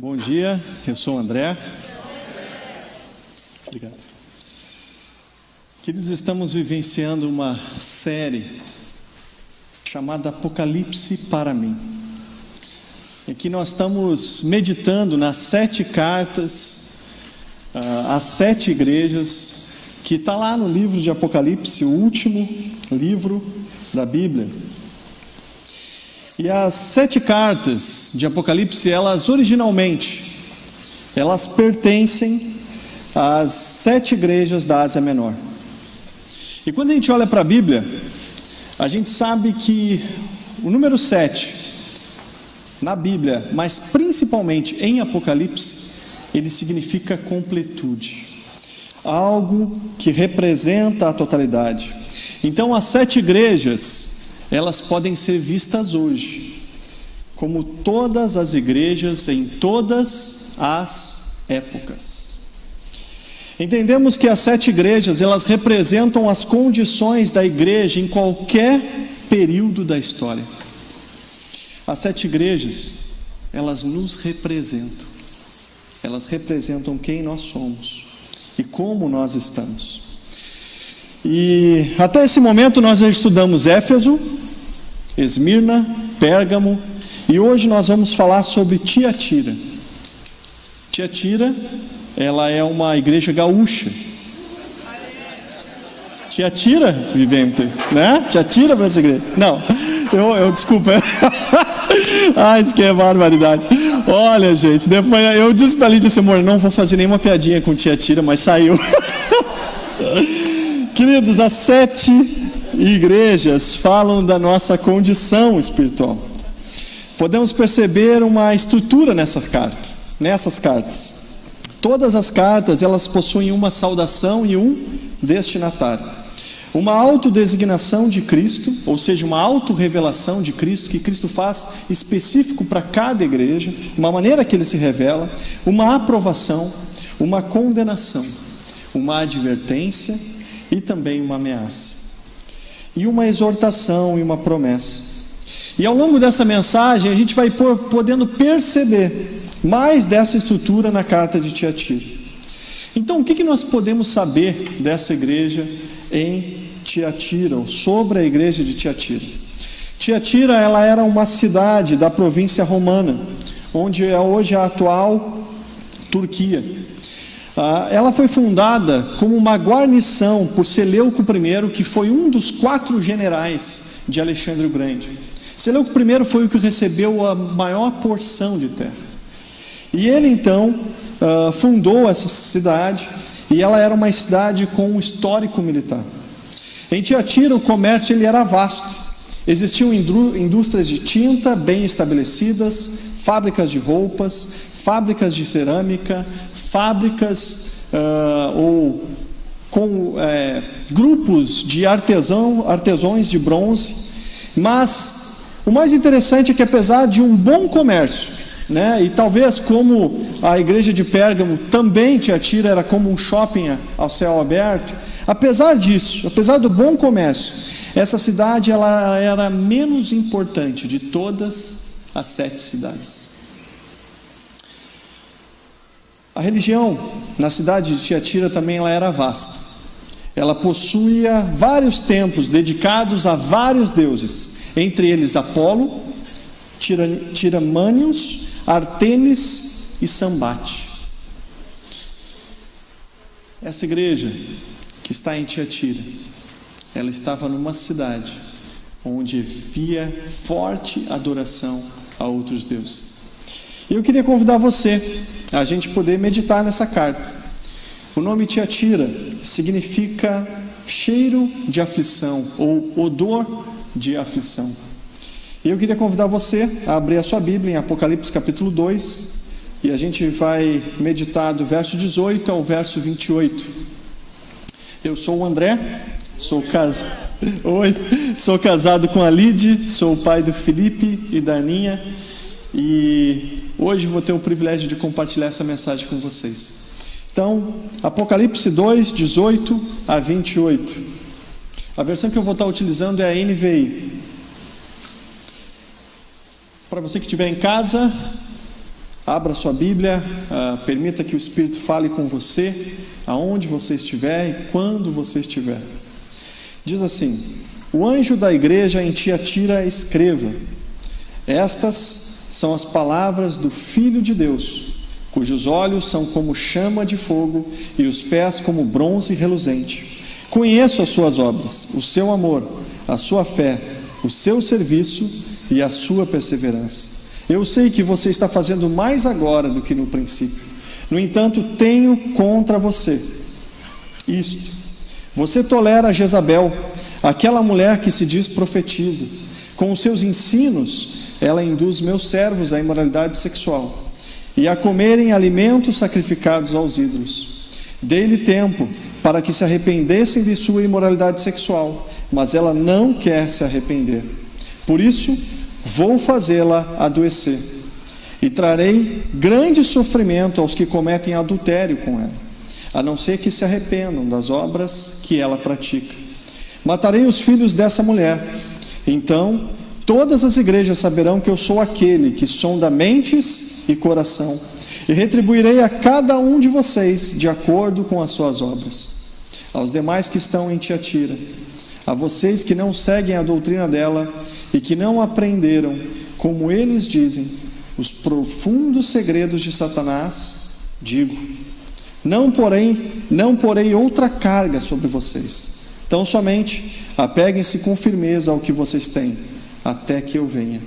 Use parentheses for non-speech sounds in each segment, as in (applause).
Bom dia, eu sou o André. Obrigado. Queridos, estamos vivenciando uma série chamada Apocalipse para mim. Aqui nós estamos meditando nas sete cartas, uh, as sete igrejas, que está lá no livro de Apocalipse, o último livro da Bíblia. E as sete cartas de Apocalipse, elas originalmente, elas pertencem às sete igrejas da Ásia Menor. E quando a gente olha para a Bíblia, a gente sabe que o número sete na Bíblia, mas principalmente em Apocalipse, ele significa completude, algo que representa a totalidade. Então, as sete igrejas elas podem ser vistas hoje, como todas as igrejas em todas as épocas. Entendemos que as sete igrejas, elas representam as condições da igreja em qualquer período da história. As sete igrejas, elas nos representam. Elas representam quem nós somos e como nós estamos. E até esse momento nós já estudamos Éfeso, Esmirna, Pérgamo e hoje nós vamos falar sobre Tiatira. Tiatira, ela é uma igreja gaúcha. Tiatira, vivente, né? Tiatira para essa igreja. Não, eu, eu desculpa. (laughs) ah, isso que é barbaridade. Olha, gente, depois eu disse para Lídia assim, amor, não vou fazer nenhuma piadinha com Tiatira, mas saiu. (laughs) Queridos, as sete igrejas falam da nossa condição espiritual. Podemos perceber uma estrutura nessa carta, nessas cartas. Todas as cartas, elas possuem uma saudação e um destinatário. Uma autodesignação de Cristo, ou seja, uma autorrevelação de Cristo, que Cristo faz específico para cada igreja, uma maneira que ele se revela, uma aprovação, uma condenação, uma advertência e também uma ameaça, e uma exortação e uma promessa. E ao longo dessa mensagem, a gente vai podendo perceber mais dessa estrutura na carta de Tiatira. Então, o que, que nós podemos saber dessa igreja em Tiatira, ou sobre a igreja de Tiatira? Tiatira ela era uma cidade da província romana, onde é hoje a atual Turquia. Ah, ela foi fundada como uma guarnição por Seleuco I, que foi um dos quatro generais de Alexandre o Grande. Seleuco I foi o que recebeu a maior porção de terras. E ele então ah, fundou essa cidade, e ela era uma cidade com um histórico militar. Em Tiatira, o comércio ele era vasto. Existiam indústrias de tinta bem estabelecidas, fábricas de roupas, fábricas de cerâmica, fábricas uh, ou com é, grupos de artesão, artesões de bronze, mas o mais interessante é que apesar de um bom comércio, né, e talvez como a igreja de Pérgamo também te atira era como um shopping ao céu aberto, apesar disso, apesar do bom comércio, essa cidade ela era menos importante de todas as sete cidades. A religião na cidade de Tiatira também ela era vasta. Ela possuía vários templos dedicados a vários deuses, entre eles Apolo, Tiramânios, Artemis e Sambate. Essa igreja que está em Tiatira, ela estava numa cidade onde havia forte adoração a outros deuses. E eu queria convidar você a gente poder meditar nessa carta. O nome Tiatira significa cheiro de aflição ou odor de aflição. E eu queria convidar você a abrir a sua Bíblia em Apocalipse capítulo 2 e a gente vai meditar do verso 18 ao verso 28. Eu sou o André, sou casado. Oi, sou casado com a Lide, sou o pai do Felipe e da Aninha e Hoje vou ter o privilégio de compartilhar essa mensagem com vocês. Então, Apocalipse 2, 18 a 28. A versão que eu vou estar utilizando é a NVI. Para você que estiver em casa, Abra sua Bíblia, uh, permita que o Espírito fale com você, aonde você estiver e quando você estiver. Diz assim: O anjo da igreja em Tiatira escreva: Estas são as palavras do Filho de Deus, cujos olhos são como chama de fogo e os pés como bronze reluzente. Conheço as suas obras, o seu amor, a sua fé, o seu serviço e a sua perseverança. Eu sei que você está fazendo mais agora do que no princípio. No entanto, tenho contra você isto: você tolera Jezabel, aquela mulher que se diz profetiza. Com os seus ensinos, ela induz meus servos à imoralidade sexual e a comerem alimentos sacrificados aos ídolos. Dei-lhe tempo para que se arrependessem de sua imoralidade sexual, mas ela não quer se arrepender. Por isso, vou fazê-la adoecer e trarei grande sofrimento aos que cometem adultério com ela, a não ser que se arrependam das obras que ela pratica. Matarei os filhos dessa mulher. Então, todas as igrejas saberão que eu sou aquele que sonda mentes e coração, e retribuirei a cada um de vocês de acordo com as suas obras. Aos demais que estão em Tiatira, a vocês que não seguem a doutrina dela e que não aprenderam, como eles dizem, os profundos segredos de Satanás, digo: não porém, não porei outra carga sobre vocês. Tão somente apeguem-se com firmeza ao que vocês têm, até que eu venha.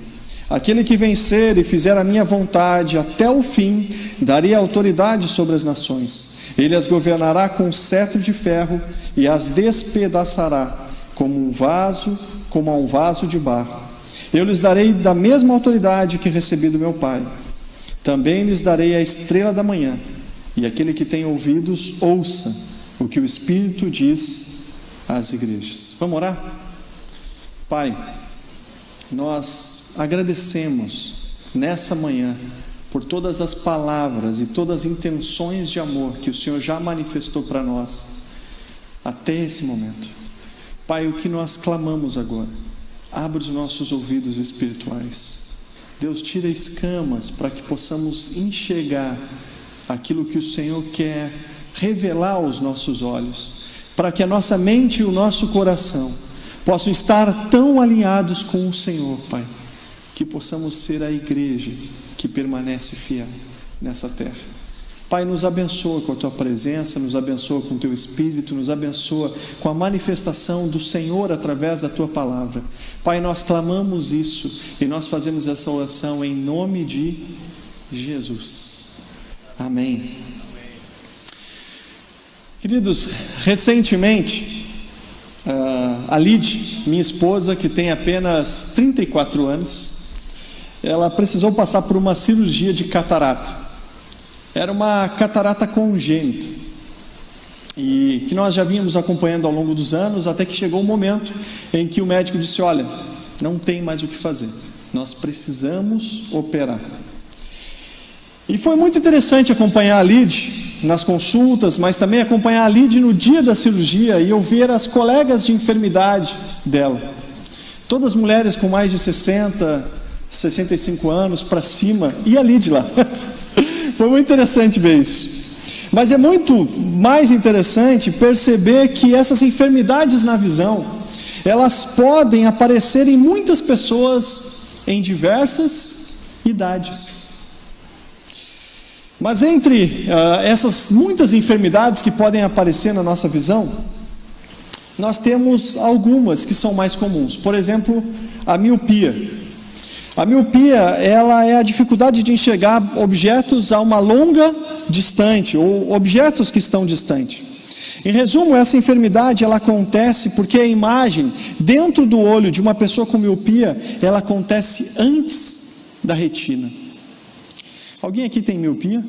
Aquele que vencer e fizer a minha vontade até o fim, daria autoridade sobre as nações. Ele as governará com cetro de ferro e as despedaçará como um vaso, como a um vaso de barro. Eu lhes darei da mesma autoridade que recebi do meu Pai. Também lhes darei a estrela da manhã. E aquele que tem ouvidos, ouça o que o Espírito diz às igrejas. Vamos orar? Pai, nós agradecemos nessa manhã por todas as palavras e todas as intenções de amor que o Senhor já manifestou para nós até esse momento. Pai, o que nós clamamos agora, abre os nossos ouvidos espirituais. Deus, tira escamas para que possamos enxergar aquilo que o Senhor quer revelar aos nossos olhos, para que a nossa mente e o nosso coração possam estar tão alinhados com o Senhor, Pai, que possamos ser a igreja que permanece fiel nessa terra. Pai, nos abençoa com a tua presença, nos abençoa com o teu espírito, nos abençoa com a manifestação do Senhor através da tua palavra. Pai, nós clamamos isso e nós fazemos essa oração em nome de Jesus. Amém. Queridos, recentemente, ah, a Lid, minha esposa, que tem apenas 34 anos, ela precisou passar por uma cirurgia de catarata. Era uma catarata congênita. E que nós já vínhamos acompanhando ao longo dos anos, até que chegou o um momento em que o médico disse: Olha, não tem mais o que fazer, nós precisamos operar. E foi muito interessante acompanhar a Lid nas consultas, mas também acompanhar a Lid no dia da cirurgia e ouvir as colegas de enfermidade dela. Todas mulheres com mais de 60, 65 anos para cima, e a Lid lá. (laughs) Foi muito interessante ver isso. Mas é muito mais interessante perceber que essas enfermidades na visão, elas podem aparecer em muitas pessoas em diversas idades. Mas entre uh, essas muitas enfermidades que podem aparecer na nossa visão, nós temos algumas que são mais comuns. Por exemplo, a miopia. A miopia, ela é a dificuldade de enxergar objetos a uma longa distante ou objetos que estão distantes. Em resumo, essa enfermidade ela acontece porque a imagem dentro do olho de uma pessoa com miopia, ela acontece antes da retina. Alguém aqui tem miopia?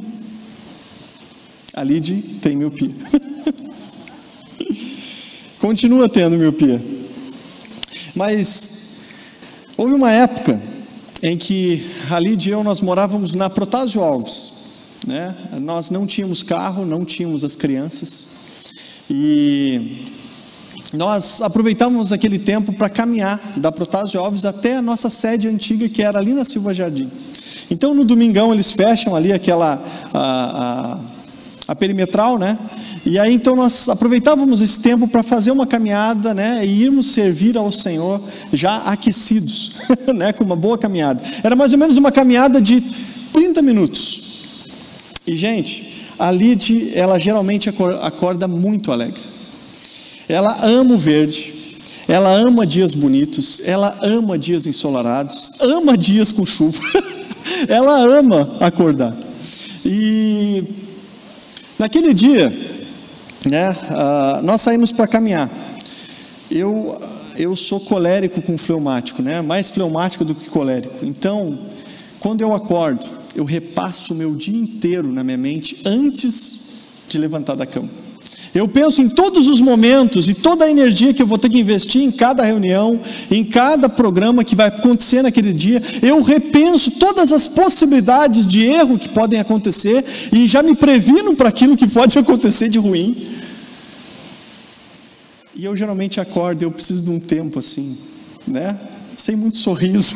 A Lid tem miopia. (laughs) Continua tendo miopia. Mas houve uma época em que ali e eu nós morávamos na Protásio Alves. Né? Nós não tínhamos carro, não tínhamos as crianças e nós aproveitávamos aquele tempo para caminhar da Protásio Alves até a nossa sede antiga que era ali na Silva Jardim. Então no domingão eles fecham ali aquela a, a, a perimetral, né? E aí então nós aproveitávamos esse tempo para fazer uma caminhada, né, e irmos servir ao Senhor já aquecidos, (laughs) né, com uma boa caminhada. Era mais ou menos uma caminhada de 30 minutos. E gente, a Lid, ela geralmente acorda muito alegre. Ela ama o verde, ela ama dias bonitos, ela ama dias ensolarados, ama dias com chuva. (laughs) ela ama acordar. E naquele dia, né, uh, nós saímos para caminhar. Eu, eu sou colérico com fleumático, né, mais fleumático do que colérico. Então, quando eu acordo, eu repasso o meu dia inteiro na minha mente antes de levantar da cama. Eu penso em todos os momentos e toda a energia que eu vou ter que investir em cada reunião, em cada programa que vai acontecer naquele dia. Eu repenso todas as possibilidades de erro que podem acontecer e já me previno para aquilo que pode (laughs) acontecer de ruim. E eu geralmente acordo, eu preciso de um tempo assim, né? Sem muito sorriso,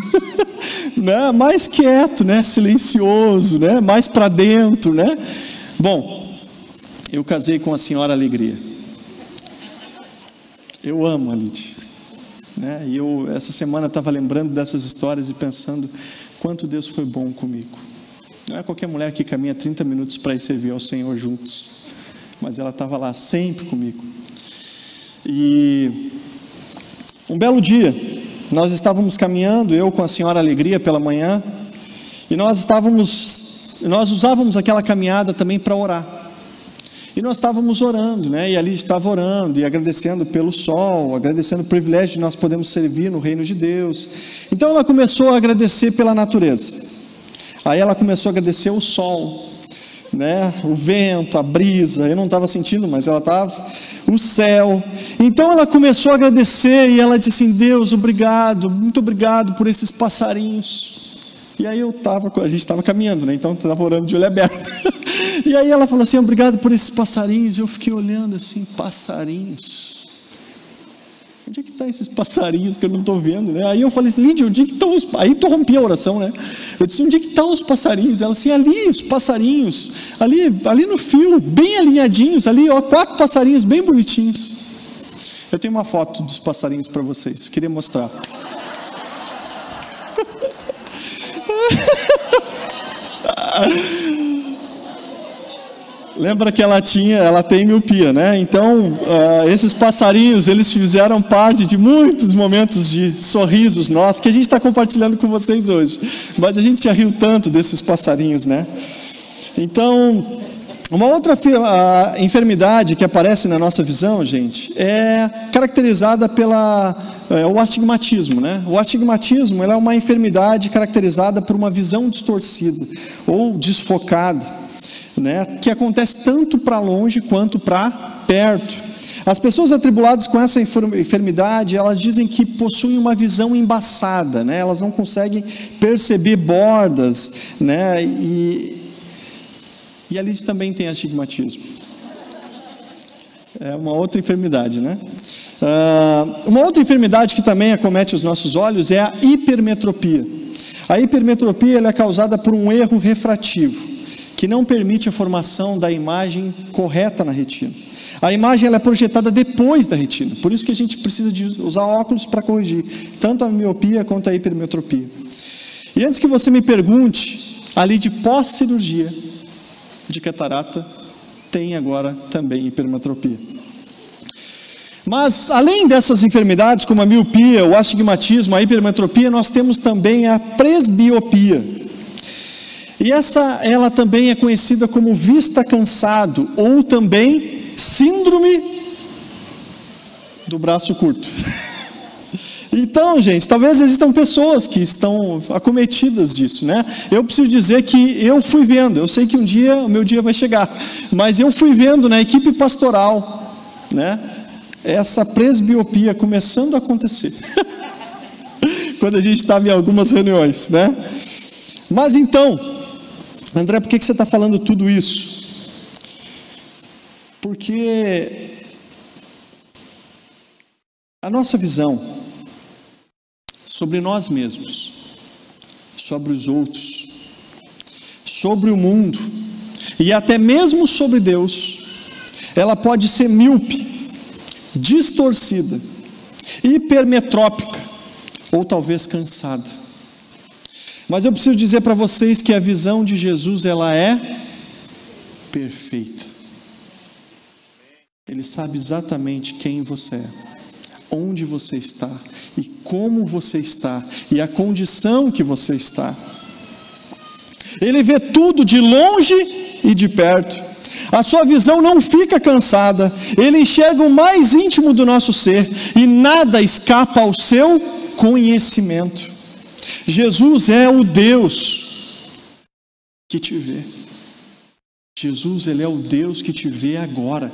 (laughs) né? Mais quieto, né? Silencioso, né? Mais para dentro, né? Bom, eu casei com a senhora Alegria. Eu amo a Lid. Né? E eu, essa semana, estava lembrando dessas histórias e pensando quanto Deus foi bom comigo. Não é qualquer mulher que caminha 30 minutos para ir servir ao Senhor juntos, mas ela estava lá sempre comigo. E um belo dia, nós estávamos caminhando, eu com a senhora Alegria pela manhã, e nós estávamos, nós usávamos aquela caminhada também para orar. E nós estávamos orando, né? E ali estava orando e agradecendo pelo sol, agradecendo o privilégio de nós podermos servir no reino de Deus. Então ela começou a agradecer pela natureza. Aí ela começou a agradecer o sol, né? O vento, a brisa. Eu não estava sentindo, mas ela estava. O céu. Então ela começou a agradecer e ela disse assim: Deus, obrigado, muito obrigado por esses passarinhos. E aí eu estava, a gente estava caminhando, né? Então estava orando de olho aberto. (laughs) e aí ela falou assim: obrigado por esses passarinhos. Eu fiquei olhando assim, passarinhos. Onde é que estão tá esses passarinhos que eu não estou vendo, né? Aí eu falei assim, Lídia, onde é que estão os... Aí interrompi a oração, né? Eu disse, onde é que estão os passarinhos? Ela assim, ali, os passarinhos, ali, ali no fio, bem alinhadinhos, ali, ó, quatro passarinhos bem bonitinhos. Eu tenho uma foto dos passarinhos para vocês, queria mostrar. (laughs) Lembra que ela tinha, ela tem miopia, né? Então, uh, esses passarinhos, eles fizeram parte de muitos momentos de sorrisos nossos que a gente está compartilhando com vocês hoje. Mas a gente já riu tanto desses passarinhos, né? Então, uma outra enfermidade que aparece na nossa visão, gente, é caracterizada pela é o astigmatismo, né? O astigmatismo é uma enfermidade caracterizada por uma visão distorcida ou desfocada, né? Que acontece tanto para longe quanto para perto. As pessoas atribuladas com essa enfermidade, elas dizem que possuem uma visão embaçada, né? Elas não conseguem perceber bordas, né? E, e ali também tem astigmatismo. É uma outra enfermidade, né? Uh, uma outra enfermidade que também acomete os nossos olhos é a hipermetropia. A hipermetropia é causada por um erro refrativo, que não permite a formação da imagem correta na retina. A imagem é projetada depois da retina, por isso que a gente precisa de usar óculos para corrigir tanto a miopia quanto a hipermetropia. E antes que você me pergunte, ali de pós-cirurgia de catarata, tem agora também hipermetropia. Mas, além dessas enfermidades, como a miopia, o astigmatismo, a hipermetropia, nós temos também a presbiopia. E essa, ela também é conhecida como vista cansado, ou também síndrome do braço curto. (laughs) Então, gente, talvez existam pessoas que estão acometidas disso, né? Eu preciso dizer que eu fui vendo, eu sei que um dia o meu dia vai chegar, mas eu fui vendo na equipe pastoral, né? essa presbiopia começando a acontecer. (laughs) Quando a gente estava em algumas reuniões, né? Mas então, André, por que, que você está falando tudo isso? Porque a nossa visão sobre nós mesmos, sobre os outros, sobre o mundo e até mesmo sobre Deus, ela pode ser míope, distorcida, hipermetrópica ou talvez cansada. Mas eu preciso dizer para vocês que a visão de Jesus ela é perfeita. Ele sabe exatamente quem você é, onde você está e como você está e a condição que você está. Ele vê tudo de longe e de perto. A sua visão não fica cansada, ele enxerga o mais íntimo do nosso ser e nada escapa ao seu conhecimento. Jesus é o Deus que te vê. Jesus, ele é o Deus que te vê agora.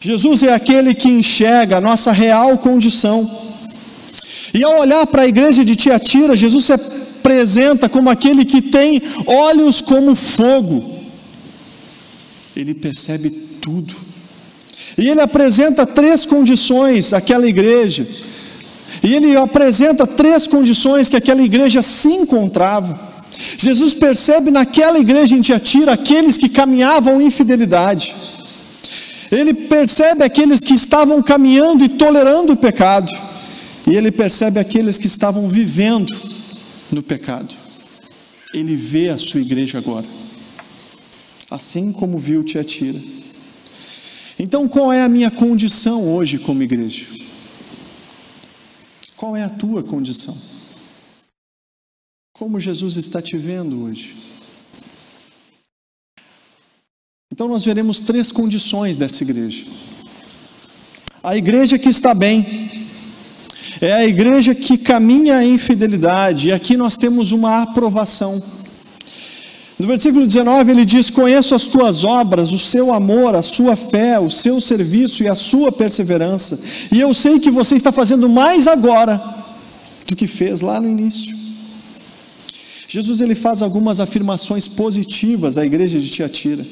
Jesus é aquele que enxerga a nossa real condição. E ao olhar para a igreja de Tiatira, Jesus se apresenta como aquele que tem olhos como fogo ele percebe tudo. E ele apresenta três condições àquela igreja. E ele apresenta três condições que aquela igreja se encontrava. Jesus percebe naquela igreja em Tiatira aqueles que caminhavam em fidelidade. Ele percebe aqueles que estavam caminhando e tolerando o pecado. E ele percebe aqueles que estavam vivendo no pecado. Ele vê a sua igreja agora assim como viu Tiatira. Então, qual é a minha condição hoje como igreja? Qual é a tua condição? Como Jesus está te vendo hoje? Então, nós veremos três condições dessa igreja. A igreja que está bem, é a igreja que caminha em fidelidade, e aqui nós temos uma aprovação. No versículo 19 ele diz: Conheço as tuas obras, o seu amor, a sua fé, o seu serviço e a sua perseverança, e eu sei que você está fazendo mais agora do que fez lá no início. Jesus ele faz algumas afirmações positivas à igreja de Tiatira.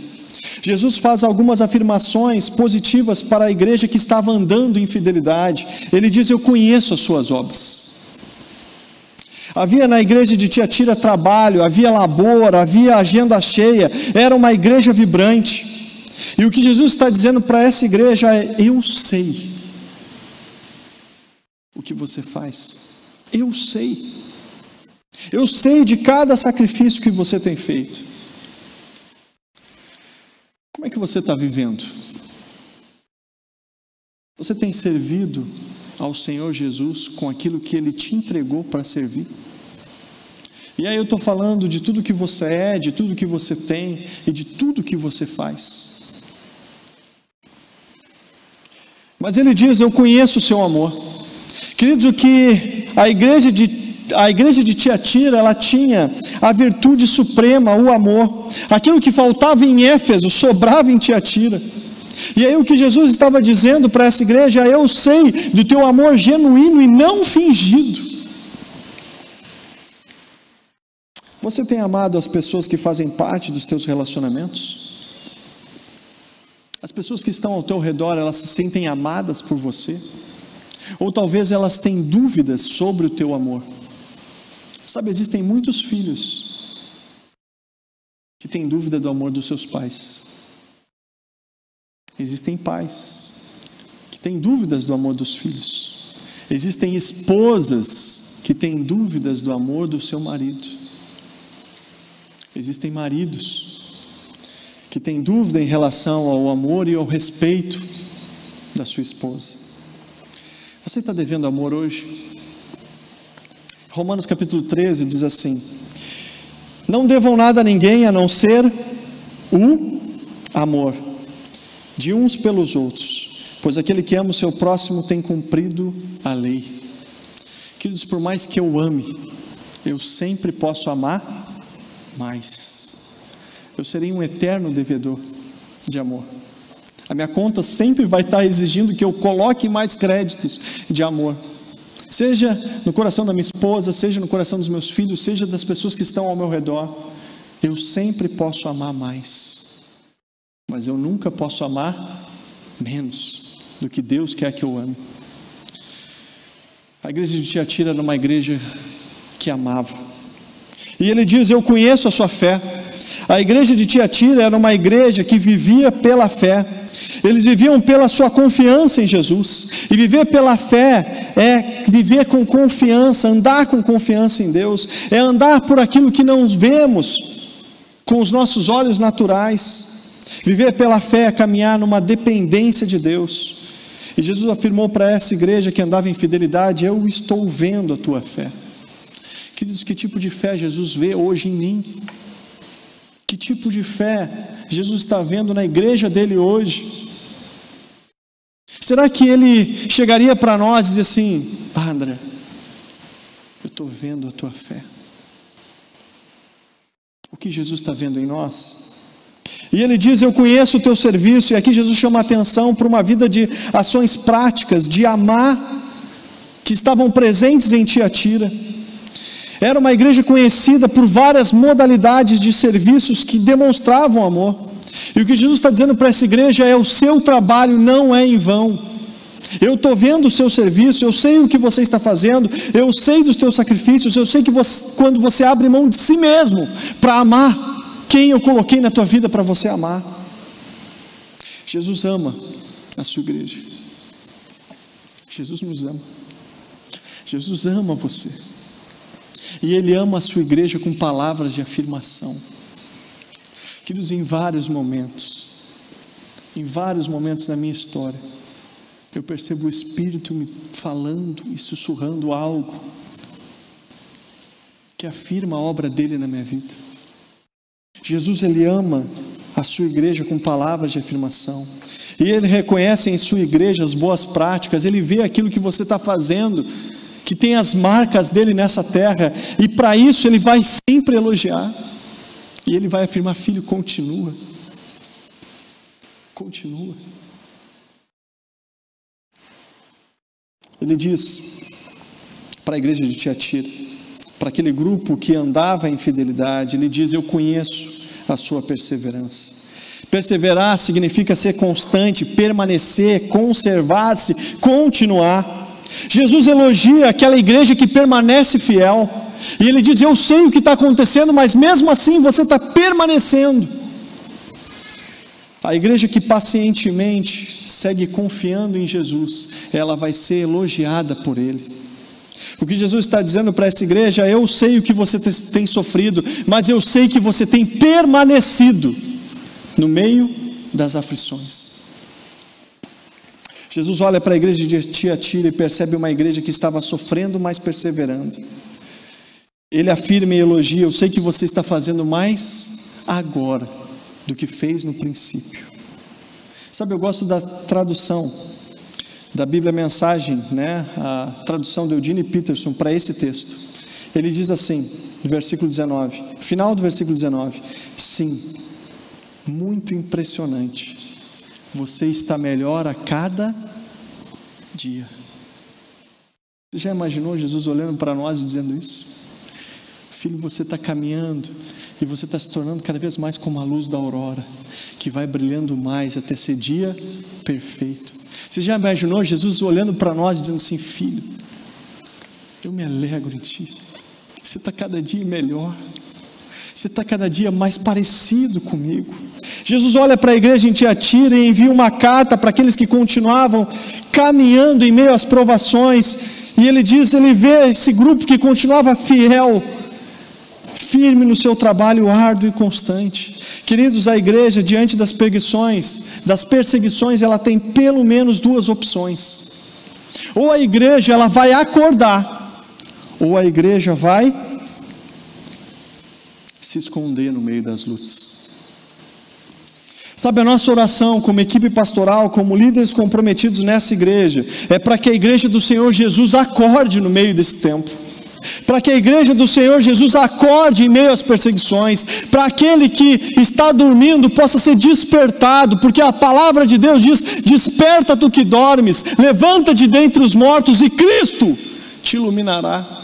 Jesus faz algumas afirmações positivas para a igreja que estava andando em fidelidade. Ele diz: Eu conheço as suas obras. Havia na igreja de Tiatira trabalho, havia labor, havia agenda cheia, era uma igreja vibrante. E o que Jesus está dizendo para essa igreja é: Eu sei o que você faz, eu sei, eu sei de cada sacrifício que você tem feito. Como é que você está vivendo? Você tem servido ao Senhor Jesus com aquilo que Ele te entregou para servir? E aí eu estou falando de tudo que você é, de tudo que você tem e de tudo que você faz. Mas ele diz: Eu conheço o seu amor. Queridos, o que a igreja de a igreja de Tiatira, ela tinha a virtude suprema, o amor. Aquilo que faltava em Éfeso, sobrava em Tiatira. E aí o que Jesus estava dizendo para essa igreja é: Eu sei do teu amor genuíno e não fingido. Você tem amado as pessoas que fazem parte dos teus relacionamentos? As pessoas que estão ao teu redor, elas se sentem amadas por você? Ou talvez elas têm dúvidas sobre o teu amor? Sabe, existem muitos filhos têm dúvida do amor dos seus pais. Existem pais que têm dúvidas do amor dos filhos. Existem esposas que têm dúvidas do amor do seu marido. Existem maridos que têm dúvida em relação ao amor e ao respeito da sua esposa. Você está devendo amor hoje? Romanos capítulo 13 diz assim: Não devam nada a ninguém a não ser o amor de uns pelos outros, pois aquele que ama o seu próximo tem cumprido a lei. Queridos, por mais que eu ame, eu sempre posso amar mais. Eu serei um eterno devedor de amor. A minha conta sempre vai estar exigindo que eu coloque mais créditos de amor. Seja no coração da minha esposa, seja no coração dos meus filhos, seja das pessoas que estão ao meu redor. Eu sempre posso amar mais. Mas eu nunca posso amar menos do que Deus quer que eu ame. A igreja de Tiatira era uma igreja que amava. E ele diz: Eu conheço a sua fé. A igreja de Tiatira era uma igreja que vivia pela fé. Eles viviam pela sua confiança em Jesus. E viver pela fé é viver com confiança, andar com confiança em Deus, é andar por aquilo que não vemos com os nossos olhos naturais. Viver pela fé é caminhar numa dependência de Deus. E Jesus afirmou para essa igreja que andava em fidelidade: Eu estou vendo a tua fé. Queridos, que tipo de fé Jesus vê hoje em mim? Que tipo de fé Jesus está vendo na igreja dele hoje? Será que ele chegaria para nós e dizer assim: ah, André, eu estou vendo a tua fé? O que Jesus está vendo em nós? E ele diz: Eu conheço o teu serviço, e aqui Jesus chama atenção para uma vida de ações práticas, de amar, que estavam presentes em Tiatira. Era uma igreja conhecida por várias modalidades de serviços que demonstravam amor. E o que Jesus está dizendo para essa igreja é: o seu trabalho não é em vão. Eu estou vendo o seu serviço, eu sei o que você está fazendo, eu sei dos teus sacrifícios, eu sei que você, quando você abre mão de si mesmo para amar quem eu coloquei na tua vida para você amar. Jesus ama a sua igreja. Jesus nos ama. Jesus ama você. E Ele ama a sua igreja com palavras de afirmação. Queridos, em vários momentos, em vários momentos da minha história, eu percebo o Espírito me falando e sussurrando algo que afirma a obra dele na minha vida. Jesus ele ama a sua igreja com palavras de afirmação. E ele reconhece em sua igreja as boas práticas, ele vê aquilo que você está fazendo, que tem as marcas dele nessa terra, e para isso ele vai sempre elogiar. E ele vai afirmar: Filho, continua. Continua. Ele diz para a igreja de Tiatira, para aquele grupo que andava em fidelidade, ele diz: Eu conheço a sua perseverança. Perseverar significa ser constante, permanecer, conservar-se, continuar. Jesus elogia aquela igreja que permanece fiel, e ele diz: Eu sei o que está acontecendo, mas mesmo assim você está permanecendo. A igreja que pacientemente segue confiando em Jesus, ela vai ser elogiada por Ele. O que Jesus está dizendo para essa igreja, eu sei o que você tem sofrido, mas eu sei que você tem permanecido no meio das aflições. Jesus olha para a igreja de Tiatira e percebe uma igreja que estava sofrendo, mas perseverando. Ele afirma e elogia: Eu sei que você está fazendo mais agora do que fez no princípio. Sabe, eu gosto da tradução da Bíblia Mensagem, né, a tradução de Eugene Peterson para esse texto. Ele diz assim, no versículo 19, final do versículo 19: Sim, muito impressionante. Você está melhor a cada dia. Você já imaginou Jesus olhando para nós e dizendo isso? Filho, você está caminhando e você está se tornando cada vez mais como a luz da aurora, que vai brilhando mais até ser dia perfeito. Você já imaginou Jesus olhando para nós dizendo assim: Filho, eu me alegro em Ti, você está cada dia melhor. Você está cada dia mais parecido comigo. Jesus olha para a igreja em Tiatira e envia uma carta para aqueles que continuavam caminhando em meio às provações. E ele diz: ele vê esse grupo que continuava fiel, firme no seu trabalho árduo e constante. Queridos, a igreja, diante das perseguições, das perseguições, ela tem pelo menos duas opções. Ou a igreja ela vai acordar, ou a igreja vai se esconder no meio das lutas. Sabe, a nossa oração como equipe pastoral, como líderes comprometidos nessa igreja, é para que a igreja do Senhor Jesus acorde no meio desse tempo para que a igreja do Senhor Jesus acorde em meio às perseguições, para aquele que está dormindo possa ser despertado, porque a palavra de Deus diz: Desperta tu que dormes, levanta de dentre os mortos e Cristo te iluminará.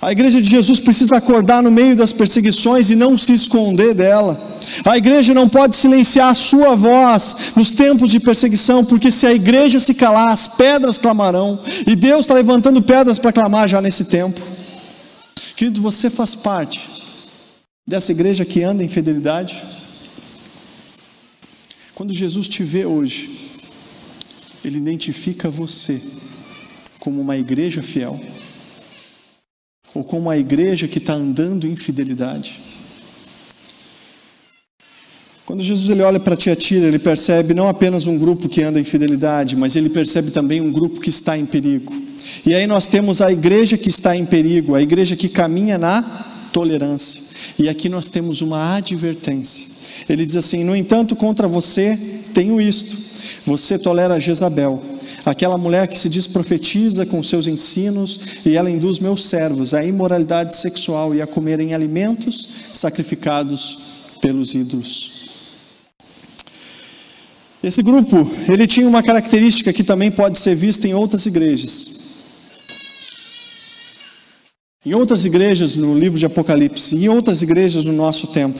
A igreja de Jesus precisa acordar no meio das perseguições e não se esconder dela. A igreja não pode silenciar a sua voz nos tempos de perseguição, porque se a igreja se calar, as pedras clamarão. E Deus está levantando pedras para clamar já nesse tempo. Querido, você faz parte dessa igreja que anda em fidelidade? Quando Jesus te vê hoje, Ele identifica você como uma igreja fiel ou como uma igreja que está andando em fidelidade. Quando Jesus ele olha para Tiatira, ele percebe não apenas um grupo que anda em fidelidade, mas ele percebe também um grupo que está em perigo. E aí nós temos a igreja que está em perigo, a igreja que caminha na tolerância. E aqui nós temos uma advertência. Ele diz assim: No entanto, contra você tenho isto: você tolera Jezabel, aquela mulher que se diz profetiza com seus ensinos, e ela induz meus servos à imoralidade sexual e a comerem alimentos sacrificados pelos ídolos. Esse grupo, ele tinha uma característica que também pode ser vista em outras igrejas. Em outras igrejas no livro de Apocalipse, em outras igrejas no nosso tempo,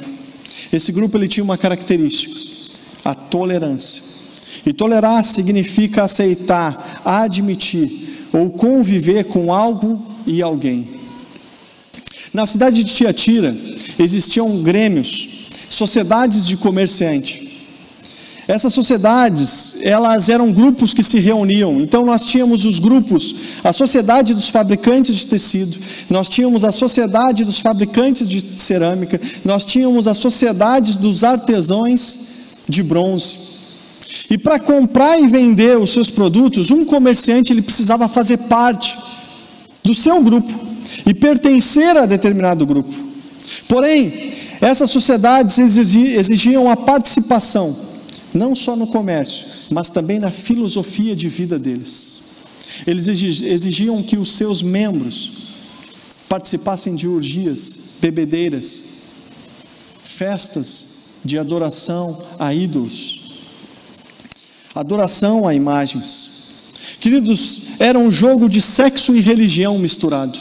esse grupo ele tinha uma característica, a tolerância. E tolerar significa aceitar, admitir ou conviver com algo e alguém. Na cidade de Tiatira existiam grêmios, sociedades de comerciante. Essas sociedades, elas eram grupos que se reuniam. Então nós tínhamos os grupos, a sociedade dos fabricantes de tecido, nós tínhamos a sociedade dos fabricantes de cerâmica, nós tínhamos a sociedade dos artesãos de bronze. E para comprar e vender os seus produtos, um comerciante ele precisava fazer parte do seu grupo e pertencer a determinado grupo. Porém, essas sociedades exigiam a participação não só no comércio, mas também na filosofia de vida deles. Eles exigiam que os seus membros participassem de orgias, bebedeiras, festas de adoração a ídolos, adoração a imagens. Queridos, era um jogo de sexo e religião misturado.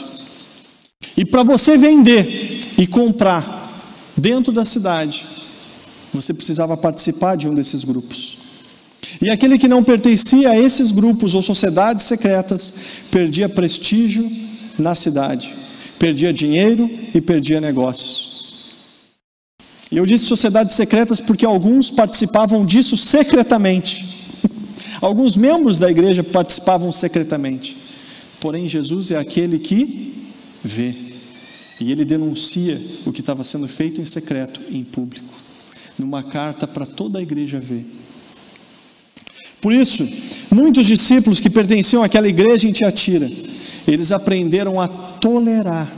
E para você vender e comprar dentro da cidade, você precisava participar de um desses grupos. E aquele que não pertencia a esses grupos ou sociedades secretas perdia prestígio na cidade, perdia dinheiro e perdia negócios. E eu disse sociedades secretas porque alguns participavam disso secretamente. Alguns membros da igreja participavam secretamente. Porém, Jesus é aquele que vê. E ele denuncia o que estava sendo feito em secreto em público numa carta para toda a igreja ver. Por isso, muitos discípulos que pertenciam àquela igreja em Tiatira, eles aprenderam a tolerar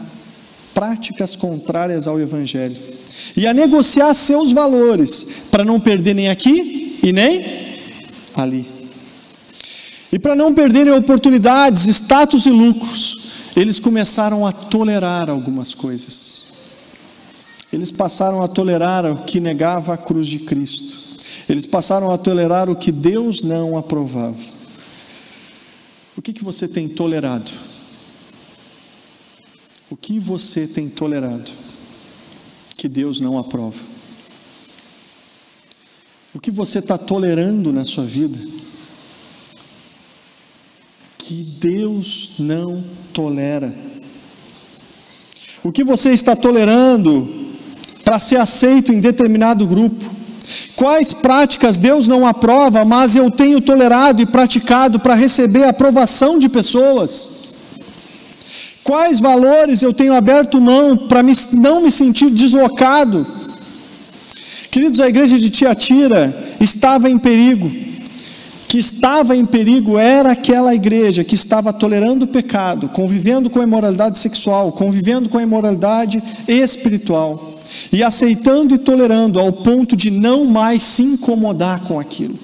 práticas contrárias ao Evangelho e a negociar seus valores para não perder nem aqui e nem ali. E para não perderem oportunidades, status e lucros, eles começaram a tolerar algumas coisas. Eles passaram a tolerar o que negava a cruz de Cristo. Eles passaram a tolerar o que Deus não aprovava. O que, que você tem tolerado? O que você tem tolerado que Deus não aprova? O que você está tolerando na sua vida que Deus não tolera? O que você está tolerando para ser aceito em determinado grupo? Quais práticas Deus não aprova, mas eu tenho tolerado e praticado para receber a aprovação de pessoas? Quais valores eu tenho aberto mão para não me sentir deslocado? Queridos, a igreja de Tiatira estava em perigo. Que estava em perigo era aquela igreja que estava tolerando o pecado, convivendo com a imoralidade sexual, convivendo com a imoralidade espiritual e aceitando e tolerando ao ponto de não mais se incomodar com aquilo.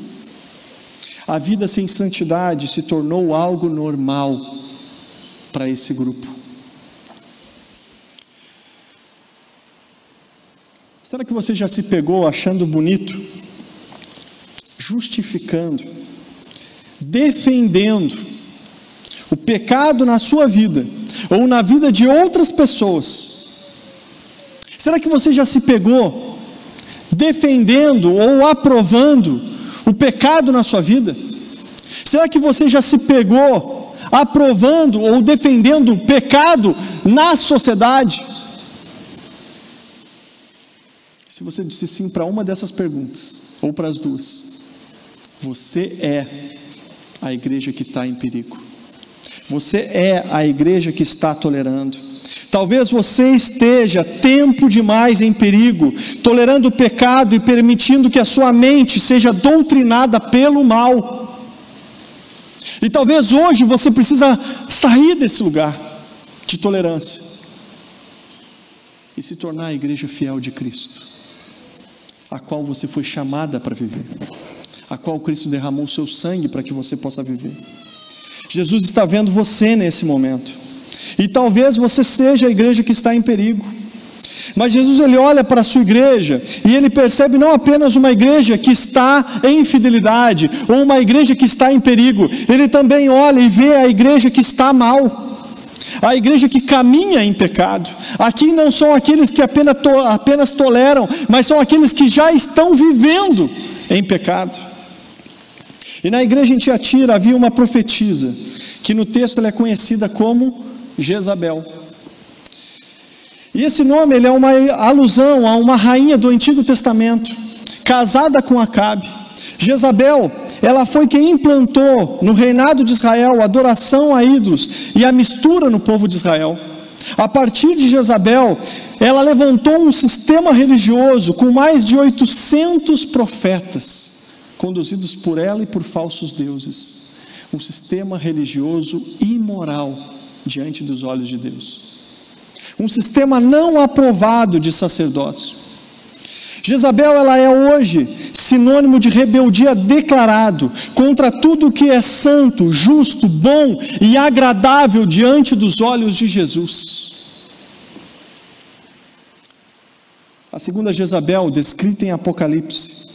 A vida sem santidade se tornou algo normal para esse grupo. Será que você já se pegou achando bonito, justificando, defendendo o pecado na sua vida ou na vida de outras pessoas? Será que você já se pegou defendendo ou aprovando o pecado na sua vida? Será que você já se pegou aprovando ou defendendo o pecado na sociedade? Se você disse sim para uma dessas perguntas, ou para as duas, você é a igreja que está em perigo. Você é a igreja que está tolerando. Talvez você esteja tempo demais em perigo, tolerando o pecado e permitindo que a sua mente seja doutrinada pelo mal. E talvez hoje você precisa sair desse lugar de tolerância e se tornar a igreja fiel de Cristo, a qual você foi chamada para viver, a qual Cristo derramou o seu sangue para que você possa viver. Jesus está vendo você nesse momento. E talvez você seja a igreja que está em perigo. Mas Jesus ele olha para a sua igreja e ele percebe não apenas uma igreja que está em infidelidade ou uma igreja que está em perigo, ele também olha e vê a igreja que está mal. A igreja que caminha em pecado. Aqui não são aqueles que apenas, to, apenas toleram, mas são aqueles que já estão vivendo em pecado. E na igreja em Tiatira havia uma profetisa, que no texto ela é conhecida como Jezabel. E esse nome ele é uma alusão a uma rainha do Antigo Testamento, casada com Acabe. Jezabel, ela foi quem implantou no reinado de Israel a adoração a ídolos e a mistura no povo de Israel. A partir de Jezabel, ela levantou um sistema religioso com mais de 800 profetas, conduzidos por ela e por falsos deuses. Um sistema religioso imoral diante dos olhos de Deus. Um sistema não aprovado de sacerdócio. Jezabel ela é hoje sinônimo de rebeldia declarado contra tudo que é santo, justo, bom e agradável diante dos olhos de Jesus. A segunda Jezabel, descrita em Apocalipse,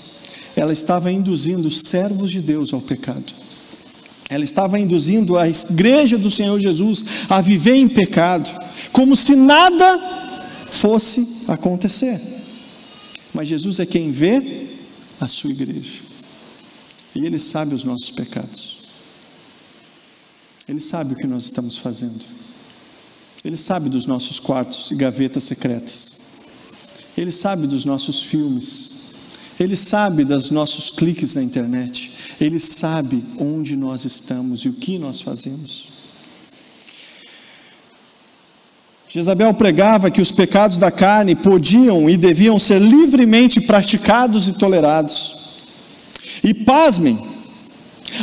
ela estava induzindo os servos de Deus ao pecado. Ela estava induzindo a igreja do Senhor Jesus a viver em pecado, como se nada fosse acontecer. Mas Jesus é quem vê a sua igreja, e Ele sabe os nossos pecados, Ele sabe o que nós estamos fazendo, Ele sabe dos nossos quartos e gavetas secretas, Ele sabe dos nossos filmes, Ele sabe dos nossos cliques na internet, ele sabe onde nós estamos e o que nós fazemos. Jezabel pregava que os pecados da carne podiam e deviam ser livremente praticados e tolerados. E pasmem,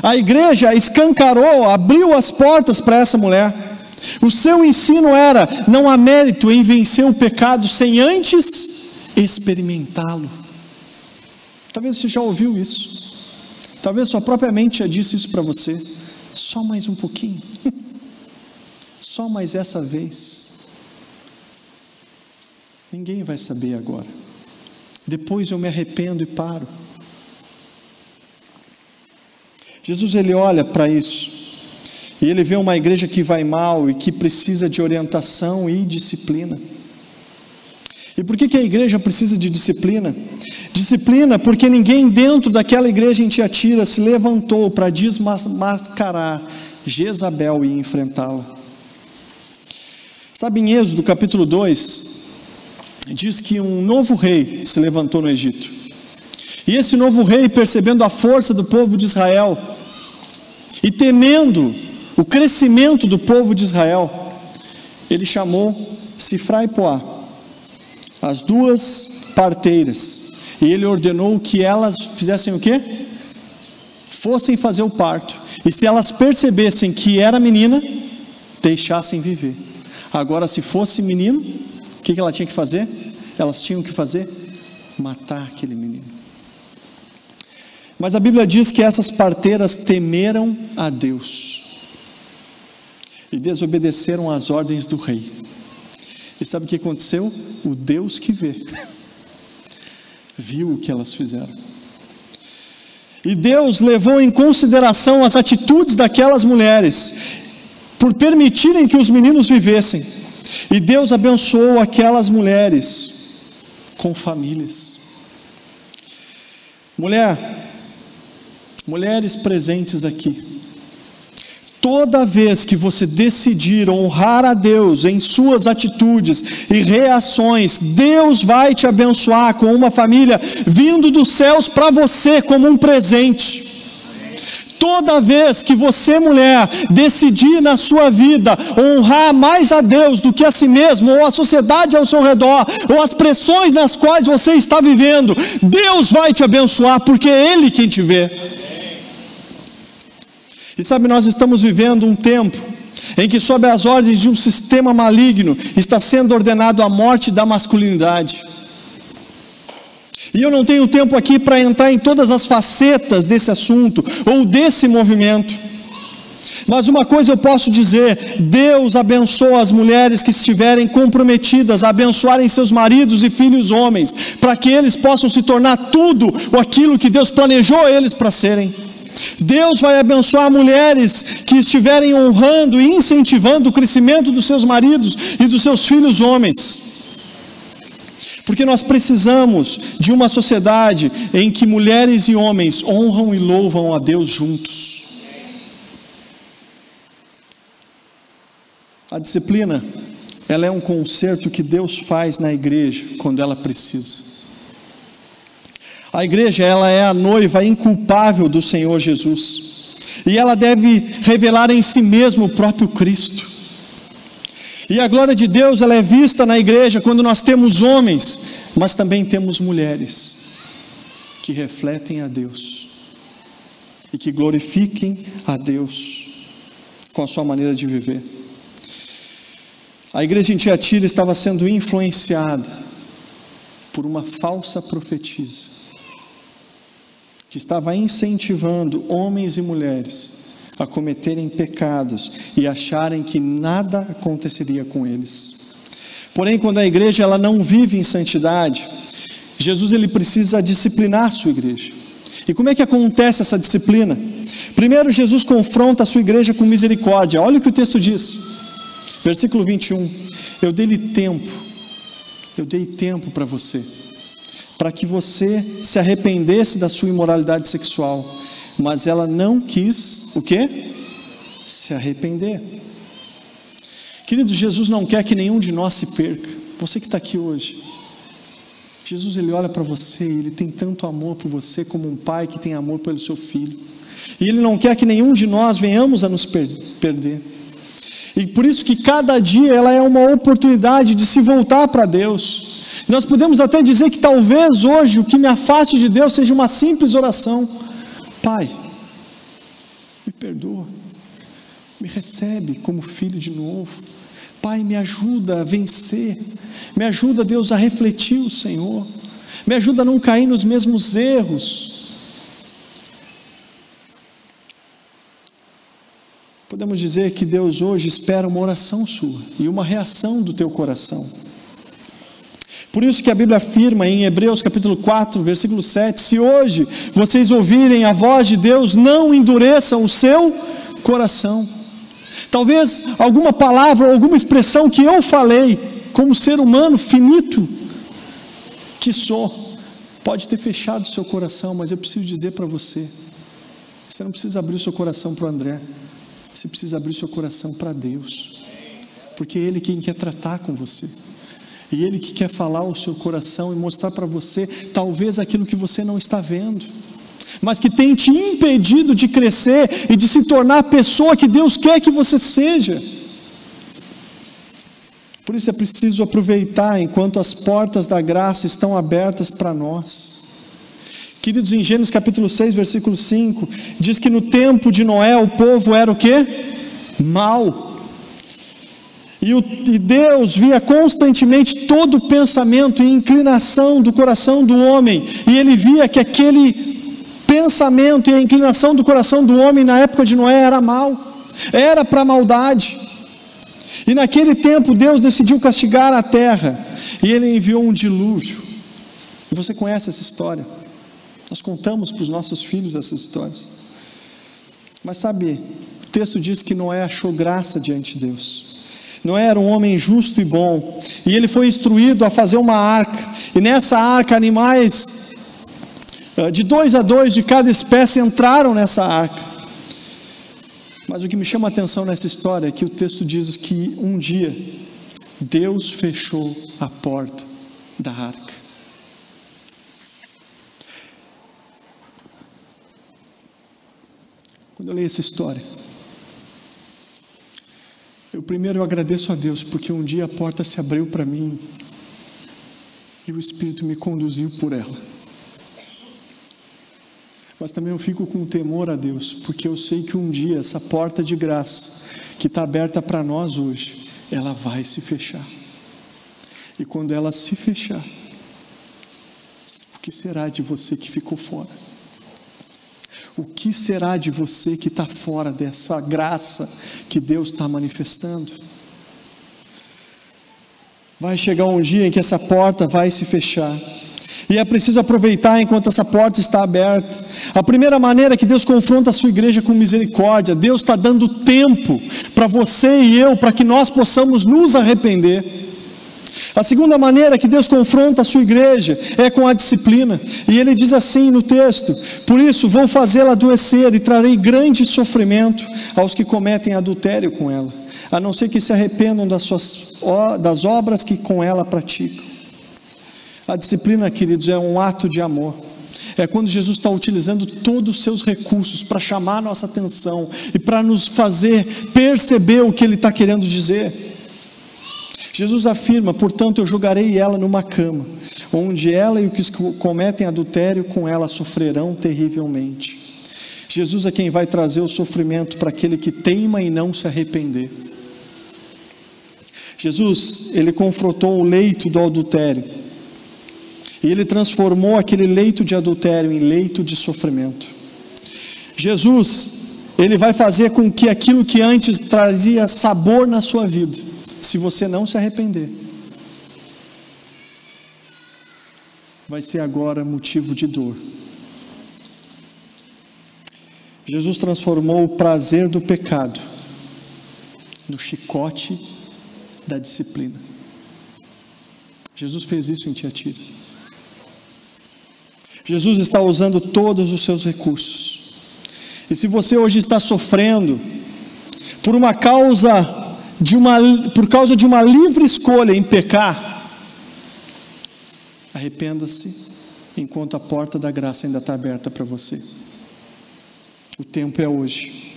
a igreja escancarou, abriu as portas para essa mulher. O seu ensino era: não há mérito em vencer o pecado sem antes experimentá-lo. Talvez você já ouviu isso. Talvez sua própria mente já disse isso para você. Só mais um pouquinho. (laughs) Só mais essa vez. Ninguém vai saber agora. Depois eu me arrependo e paro. Jesus ele olha para isso. E ele vê uma igreja que vai mal e que precisa de orientação e disciplina. E por que, que a igreja precisa de disciplina? Disciplina porque ninguém dentro daquela igreja em Tiatira se levantou para desmascarar Jezabel e enfrentá-la. Sabe em Êxodo capítulo 2, diz que um novo rei se levantou no Egito. E esse novo rei, percebendo a força do povo de Israel e temendo o crescimento do povo de Israel, ele chamou Sifra Poá, as duas parteiras, e ele ordenou que elas fizessem o quê? Fossem fazer o parto. E se elas percebessem que era menina, deixassem viver. Agora, se fosse menino, o que ela tinha que fazer? Elas tinham que fazer? Matar aquele menino. Mas a Bíblia diz que essas parteiras temeram a Deus e desobedeceram às ordens do rei. E sabe o que aconteceu? O Deus que vê viu o que elas fizeram. E Deus levou em consideração as atitudes daquelas mulheres, por permitirem que os meninos vivessem. E Deus abençoou aquelas mulheres com famílias. Mulher, mulheres presentes aqui, Toda vez que você decidir honrar a Deus em suas atitudes e reações, Deus vai te abençoar com uma família vindo dos céus para você como um presente. Toda vez que você, mulher, decidir na sua vida honrar mais a Deus do que a si mesmo, ou a sociedade ao seu redor, ou as pressões nas quais você está vivendo, Deus vai te abençoar, porque é Ele quem te vê. E sabe, nós estamos vivendo um tempo em que, sob as ordens de um sistema maligno, está sendo ordenado a morte da masculinidade. E eu não tenho tempo aqui para entrar em todas as facetas desse assunto ou desse movimento. Mas uma coisa eu posso dizer: Deus abençoa as mulheres que estiverem comprometidas a abençoarem seus maridos e filhos homens, para que eles possam se tornar tudo aquilo que Deus planejou eles para serem. Deus vai abençoar mulheres que estiverem honrando e incentivando o crescimento dos seus maridos e dos seus filhos homens. Porque nós precisamos de uma sociedade em que mulheres e homens honram e louvam a Deus juntos. A disciplina, ela é um concerto que Deus faz na igreja quando ela precisa. A igreja, ela é a noiva inculpável do Senhor Jesus. E ela deve revelar em si mesmo o próprio Cristo. E a glória de Deus, ela é vista na igreja quando nós temos homens, mas também temos mulheres que refletem a Deus e que glorifiquem a Deus com a sua maneira de viver. A igreja em Tiatira estava sendo influenciada por uma falsa profetisa que estava incentivando homens e mulheres a cometerem pecados e acharem que nada aconteceria com eles. Porém, quando a igreja ela não vive em santidade, Jesus ele precisa disciplinar a sua igreja. E como é que acontece essa disciplina? Primeiro, Jesus confronta a sua igreja com misericórdia. Olha o que o texto diz. Versículo 21. Eu dei-lhe tempo. Eu dei tempo para você para que você se arrependesse da sua imoralidade sexual, mas ela não quis o quê? Se arrepender. Querido, Jesus não quer que nenhum de nós se perca. Você que está aqui hoje. Jesus ele olha para você, ele tem tanto amor por você como um pai que tem amor pelo seu filho. E ele não quer que nenhum de nós venhamos a nos per perder. E por isso que cada dia ela é uma oportunidade de se voltar para Deus. Nós podemos até dizer que talvez hoje o que me afaste de Deus seja uma simples oração: Pai, me perdoa, me recebe como filho de novo. Pai, me ajuda a vencer, me ajuda, Deus, a refletir o Senhor, me ajuda a não cair nos mesmos erros. Podemos dizer que Deus hoje espera uma oração sua e uma reação do teu coração. Por isso que a Bíblia afirma em Hebreus capítulo 4, versículo 7, se hoje vocês ouvirem a voz de Deus, não endureçam o seu coração. Talvez alguma palavra, alguma expressão que eu falei, como ser humano finito que sou, pode ter fechado o seu coração, mas eu preciso dizer para você: você não precisa abrir o seu coração para o André, você precisa abrir o seu coração para Deus, porque é Ele quem quer tratar com você. E Ele que quer falar ao seu coração e mostrar para você, talvez aquilo que você não está vendo, mas que tem te impedido de crescer e de se tornar a pessoa que Deus quer que você seja. Por isso é preciso aproveitar enquanto as portas da graça estão abertas para nós. Queridos, em Gênesis capítulo 6, versículo 5, diz que no tempo de Noé o povo era o que? Mal. E, o, e Deus via constantemente todo o pensamento e inclinação do coração do homem, e ele via que aquele pensamento e a inclinação do coração do homem na época de Noé era mal, era para maldade. E naquele tempo Deus decidiu castigar a terra, e ele enviou um dilúvio. E você conhece essa história? Nós contamos para os nossos filhos essas histórias. Mas sabe, o texto diz que Noé achou graça diante de Deus. Noé era um homem justo e bom, e ele foi instruído a fazer uma arca, e nessa arca animais eh, de dois a dois de cada espécie entraram nessa arca. Mas o que me chama a atenção nessa história é que o texto diz que um dia Deus fechou a porta da arca. Quando eu leio essa história, eu primeiro agradeço a Deus porque um dia a porta se abriu para mim e o Espírito me conduziu por ela. Mas também eu fico com temor a Deus, porque eu sei que um dia essa porta de graça que está aberta para nós hoje, ela vai se fechar. E quando ela se fechar, o que será de você que ficou fora? O que será de você que está fora dessa graça que Deus está manifestando? Vai chegar um dia em que essa porta vai se fechar. E é preciso aproveitar enquanto essa porta está aberta. A primeira maneira é que Deus confronta a sua igreja com misericórdia. Deus está dando tempo para você e eu, para que nós possamos nos arrepender. A segunda maneira que Deus confronta a sua igreja é com a disciplina. E ele diz assim no texto: Por isso vou fazê-la adoecer e trarei grande sofrimento aos que cometem adultério com ela, a não ser que se arrependam das, suas, das obras que com ela praticam. A disciplina, queridos, é um ato de amor. É quando Jesus está utilizando todos os seus recursos para chamar nossa atenção e para nos fazer perceber o que Ele está querendo dizer. Jesus afirma: portanto, eu jogarei ela numa cama, onde ela e os que cometem adultério com ela sofrerão terrivelmente. Jesus é quem vai trazer o sofrimento para aquele que teima e não se arrepender. Jesus, ele confrontou o leito do adultério e ele transformou aquele leito de adultério em leito de sofrimento. Jesus, ele vai fazer com que aquilo que antes trazia sabor na sua vida, se você não se arrepender, vai ser agora motivo de dor. Jesus transformou o prazer do pecado no chicote da disciplina. Jesus fez isso em Tiatira. Jesus está usando todos os seus recursos. E se você hoje está sofrendo por uma causa de uma por causa de uma livre escolha em pecar, arrependa-se enquanto a porta da graça ainda está aberta para você. O tempo é hoje.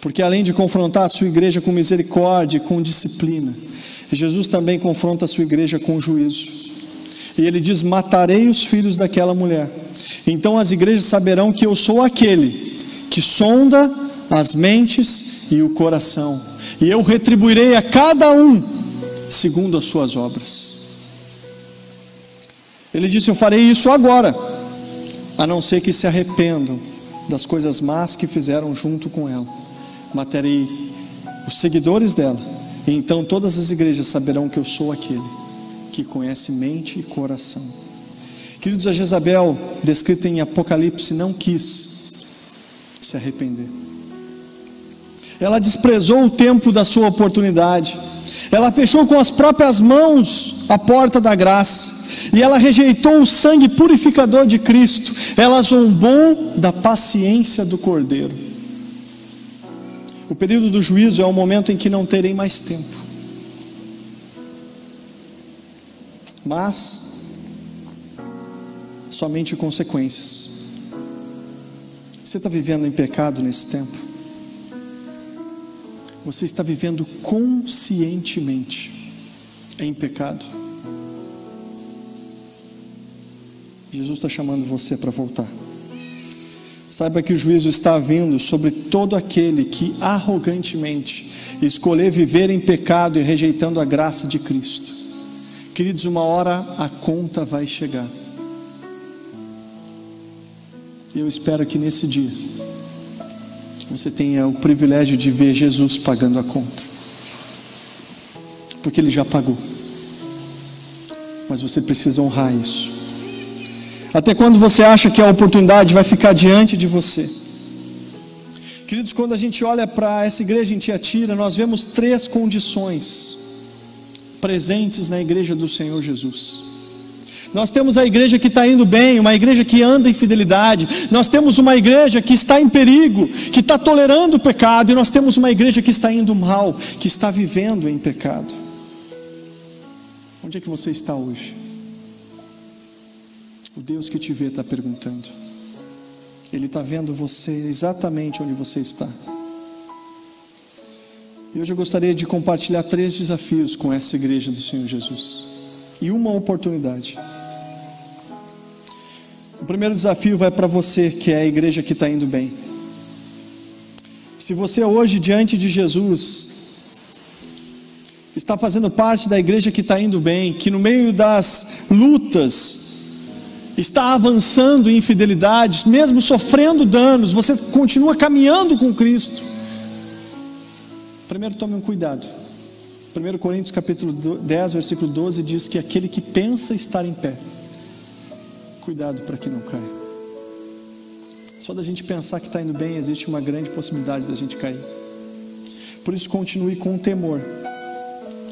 Porque além de confrontar a sua igreja com misericórdia e com disciplina, Jesus também confronta a sua igreja com juízo. E ele diz: Matarei os filhos daquela mulher. Então as igrejas saberão que eu sou aquele que sonda as mentes e o coração, e eu retribuirei a cada um segundo as suas obras. Ele disse: Eu farei isso agora, a não ser que se arrependam das coisas más que fizeram junto com ela. Matarei os seguidores dela, e então todas as igrejas saberão que eu sou aquele que conhece mente e coração. Queridos, a Jezabel, descrita em Apocalipse, não quis se arrepender. Ela desprezou o tempo da sua oportunidade. Ela fechou com as próprias mãos a porta da graça. E ela rejeitou o sangue purificador de Cristo. Ela zombou da paciência do Cordeiro. O período do juízo é o momento em que não terei mais tempo. mas somente consequências. Você está vivendo em pecado nesse tempo? Você está vivendo conscientemente em pecado? Jesus está chamando você para voltar. Saiba que o juízo está vindo sobre todo aquele que arrogantemente escolher viver em pecado e rejeitando a graça de Cristo. Queridos, uma hora a conta vai chegar. E eu espero que nesse dia você tenha o privilégio de ver Jesus pagando a conta. Porque ele já pagou. Mas você precisa honrar isso. Até quando você acha que a oportunidade vai ficar diante de você? Queridos, quando a gente olha para essa igreja em Tiatira, nós vemos três condições presentes na igreja do Senhor Jesus. Nós temos a igreja que está indo bem, uma igreja que anda em fidelidade. Nós temos uma igreja que está em perigo, que está tolerando o pecado. E nós temos uma igreja que está indo mal, que está vivendo em pecado. Onde é que você está hoje? O Deus que te vê está perguntando. Ele está vendo você exatamente onde você está. E hoje eu gostaria de compartilhar três desafios com essa igreja do Senhor Jesus e uma oportunidade. O primeiro desafio vai para você, que é a igreja que está indo bem. Se você hoje, diante de Jesus, está fazendo parte da igreja que está indo bem, que no meio das lutas, está avançando em fidelidades, mesmo sofrendo danos, você continua caminhando com Cristo. Primeiro tome um cuidado. 1 Coríntios capítulo 10, versículo 12 diz que aquele que pensa estar em pé, cuidado para que não caia. Só da gente pensar que está indo bem, existe uma grande possibilidade da gente cair. Por isso continue com temor.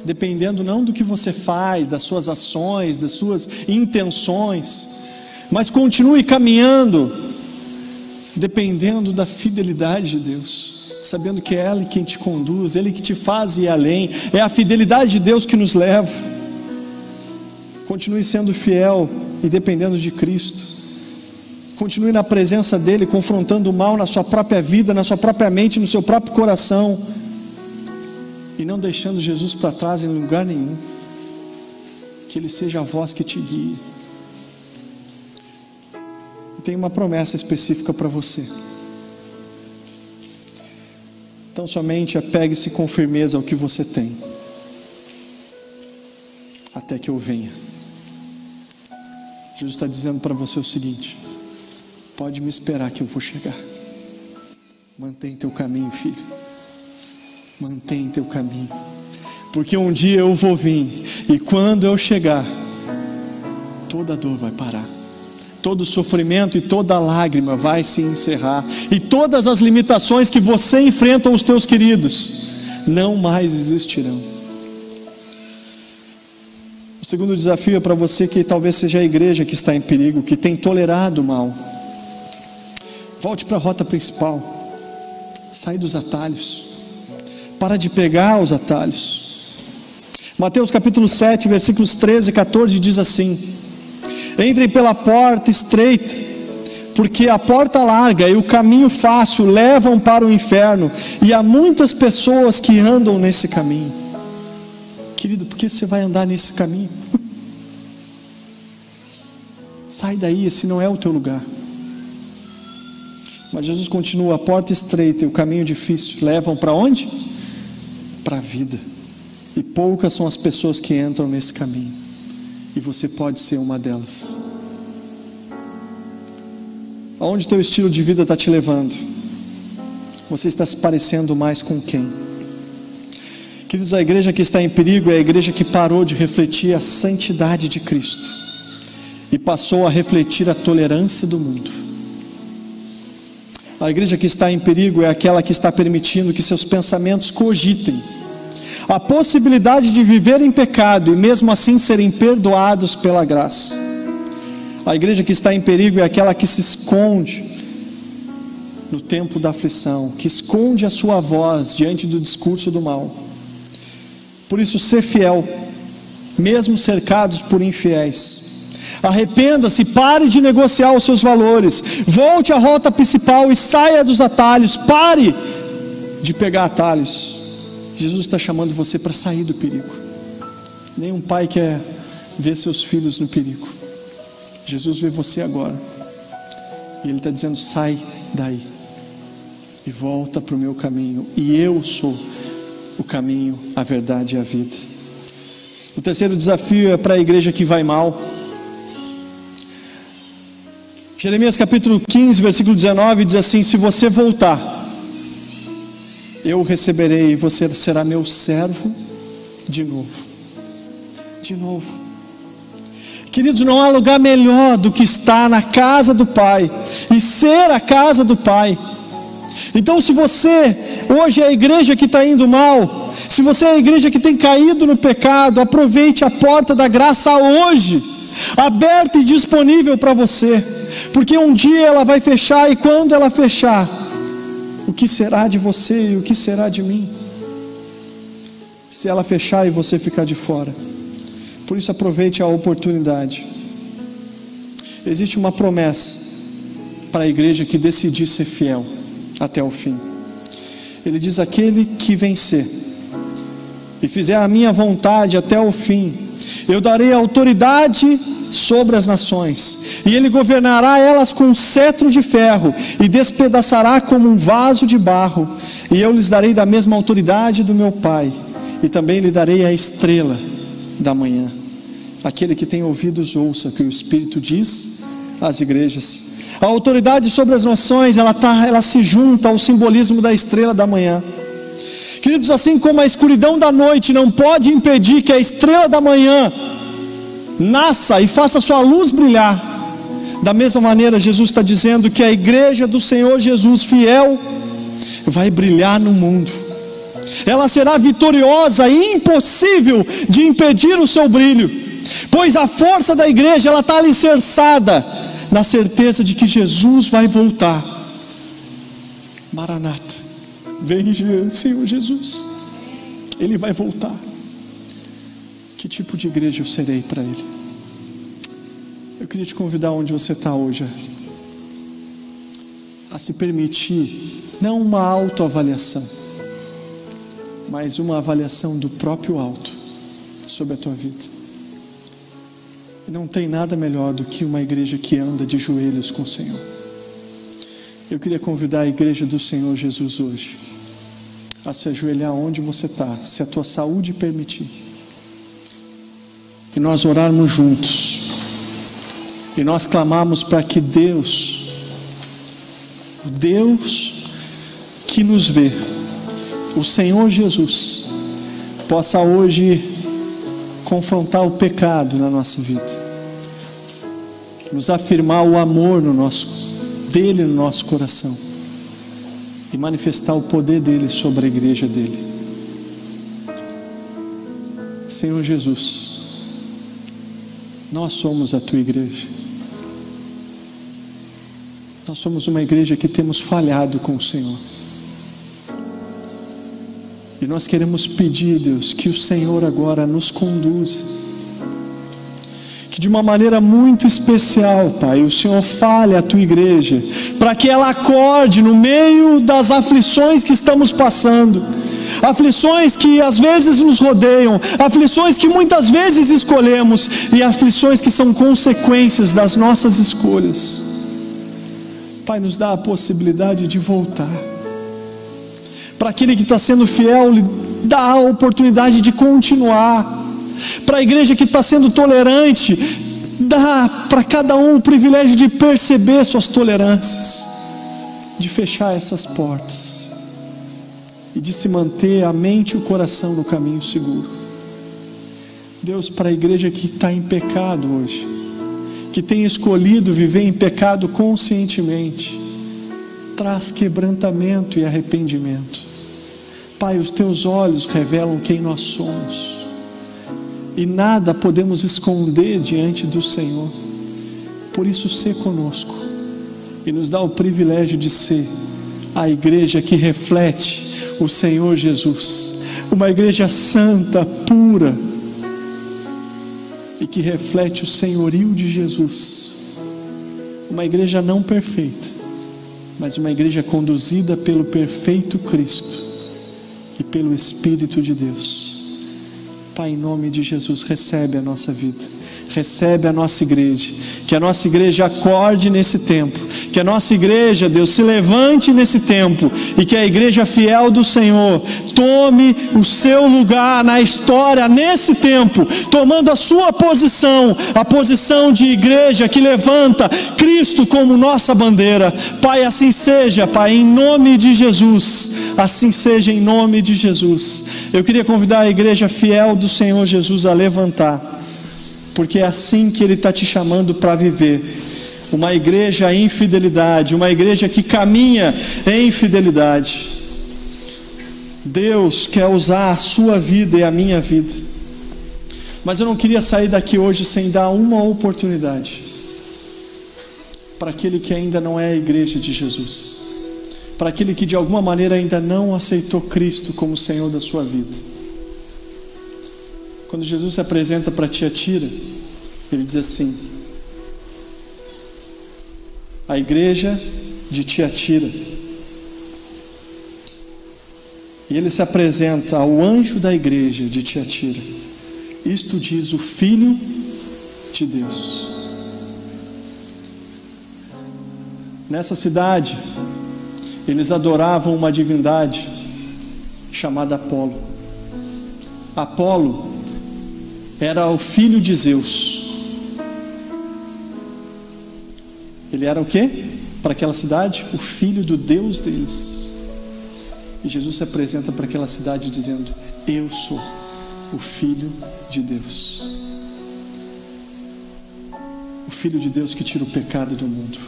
Dependendo não do que você faz, das suas ações, das suas intenções, mas continue caminhando, dependendo da fidelidade de Deus sabendo que é Ele quem te conduz, Ele que te faz ir além, é a fidelidade de Deus que nos leva. Continue sendo fiel e dependendo de Cristo. Continue na presença dEle, confrontando o mal na sua própria vida, na sua própria mente, no seu próprio coração, e não deixando Jesus para trás em lugar nenhum. Que Ele seja a voz que te guie. E tem uma promessa específica para você. Então somente apegue-se com firmeza ao que você tem, até que eu venha. Jesus está dizendo para você o seguinte: pode me esperar que eu vou chegar. Mantém teu caminho, filho. Mantém teu caminho. Porque um dia eu vou vir, e quando eu chegar, toda dor vai parar todo sofrimento e toda lágrima vai se encerrar, e todas as limitações que você enfrenta os teus queridos não mais existirão. O segundo desafio é para você que talvez seja a igreja que está em perigo, que tem tolerado o mal. Volte para a rota principal. Sai dos atalhos. Para de pegar os atalhos. Mateus capítulo 7, versículos 13 e 14 diz assim: Entrem pela porta estreita, porque a porta larga e o caminho fácil levam para o inferno, e há muitas pessoas que andam nesse caminho. Querido, por que você vai andar nesse caminho? (laughs) Sai daí, esse não é o teu lugar. Mas Jesus continua: a porta estreita e o caminho difícil levam para onde? Para a vida. E poucas são as pessoas que entram nesse caminho e você pode ser uma delas. Aonde teu estilo de vida está te levando? Você está se parecendo mais com quem? Queridos, a igreja que está em perigo é a igreja que parou de refletir a santidade de Cristo e passou a refletir a tolerância do mundo. A igreja que está em perigo é aquela que está permitindo que seus pensamentos cogitem a possibilidade de viver em pecado e mesmo assim serem perdoados pela graça. A igreja que está em perigo é aquela que se esconde no tempo da aflição, que esconde a sua voz diante do discurso do mal. Por isso, ser fiel, mesmo cercados por infiéis. Arrependa-se, pare de negociar os seus valores, volte à rota principal e saia dos atalhos, pare de pegar atalhos. Jesus está chamando você para sair do perigo. Nenhum pai quer ver seus filhos no perigo. Jesus vê você agora. E Ele está dizendo: sai daí e volta para o meu caminho. E eu sou o caminho, a verdade e a vida. O terceiro desafio é para a igreja que vai mal. Jeremias capítulo 15, versículo 19 diz assim: Se você voltar eu receberei e você será meu servo de novo. De novo. Queridos, não há lugar melhor do que estar na casa do Pai e ser a casa do Pai. Então, se você hoje é a igreja que está indo mal, se você é a igreja que tem caído no pecado, aproveite a porta da graça hoje aberta e disponível para você, porque um dia ela vai fechar e quando ela fechar, que será de você e o que será de mim? Se ela fechar e você ficar de fora. Por isso aproveite a oportunidade. Existe uma promessa para a igreja que decidir ser fiel até o fim. Ele diz: aquele que vencer e fizer a minha vontade até o fim, eu darei autoridade sobre as nações, e ele governará elas com um cetro de ferro, e despedaçará como um vaso de barro, e eu lhes darei da mesma autoridade do meu Pai, e também lhe darei a estrela da manhã. Aquele que tem ouvidos, ouça o que o Espírito diz às igrejas. A autoridade sobre as nações, ela, tá, ela se junta ao simbolismo da estrela da manhã. Queridos, assim como a escuridão da noite não pode impedir que a estrela da manhã nasça e faça sua luz brilhar, da mesma maneira, Jesus está dizendo que a igreja do Senhor Jesus, fiel, vai brilhar no mundo. Ela será vitoriosa e impossível de impedir o seu brilho, pois a força da igreja ela está alicerçada na certeza de que Jesus vai voltar. Maranata, vem Senhor Jesus, Ele vai voltar. Que tipo de igreja eu serei para Ele? Eu queria te convidar onde você está hoje, a se permitir, não uma autoavaliação, mas uma avaliação do próprio alto sobre a tua vida. E não tem nada melhor do que uma igreja que anda de joelhos com o Senhor. Eu queria convidar a igreja do Senhor Jesus hoje a se ajoelhar onde você está, se a tua saúde permitir. E nós orarmos juntos. E nós clamarmos para que Deus, Deus que nos vê, o Senhor Jesus, possa hoje confrontar o pecado na nossa vida, nos afirmar o amor no nosso, dele no nosso coração e manifestar o poder dele sobre a igreja dele. Senhor Jesus, nós somos a tua igreja. Nós somos uma igreja que temos falhado com o Senhor. E nós queremos pedir, Deus, que o Senhor agora nos conduza. Que de uma maneira muito especial, Pai, o Senhor fale à tua igreja, para que ela acorde no meio das aflições que estamos passando aflições que às vezes nos rodeiam, aflições que muitas vezes escolhemos e aflições que são consequências das nossas escolhas. Pai, nos dá a possibilidade de voltar para aquele que está sendo fiel, lhe dá a oportunidade de continuar. Para a igreja que está sendo tolerante, dá para cada um o privilégio de perceber suas tolerâncias, de fechar essas portas e de se manter a mente e o coração no caminho seguro. Deus, para a igreja que está em pecado hoje, que tem escolhido viver em pecado conscientemente, traz quebrantamento e arrependimento. Pai, os teus olhos revelam quem nós somos, e nada podemos esconder diante do Senhor. Por isso, ser conosco e nos dá o privilégio de ser a igreja que reflete o Senhor Jesus, uma igreja santa, pura e que reflete o senhorio de Jesus, uma igreja não perfeita mas uma igreja conduzida pelo perfeito Cristo e pelo Espírito de Deus. Pai, em nome de Jesus, recebe a nossa vida recebe a nossa igreja. Que a nossa igreja acorde nesse tempo. Que a nossa igreja, Deus, se levante nesse tempo. E que a igreja fiel do Senhor tome o seu lugar na história nesse tempo, tomando a sua posição, a posição de igreja que levanta Cristo como nossa bandeira. Pai, assim seja, Pai, em nome de Jesus. Assim seja em nome de Jesus. Eu queria convidar a igreja fiel do Senhor Jesus a levantar porque é assim que Ele está te chamando para viver. Uma igreja em fidelidade, uma igreja que caminha em fidelidade. Deus quer usar a sua vida e a minha vida Mas eu não queria sair daqui hoje sem dar uma oportunidade para aquele que ainda não é a igreja de Jesus, para aquele que de alguma maneira ainda não aceitou Cristo como Senhor da sua vida. Quando Jesus se apresenta para Tiatira, ele diz assim: A igreja de Tiatira. E ele se apresenta ao anjo da igreja de Tiatira. Isto diz o Filho de Deus. Nessa cidade, eles adoravam uma divindade chamada Apolo. Apolo era o filho de Zeus. Ele era o quê? Para aquela cidade, o filho do Deus deles. E Jesus se apresenta para aquela cidade dizendo: Eu sou o filho de Deus. O filho de Deus que tira o pecado do mundo.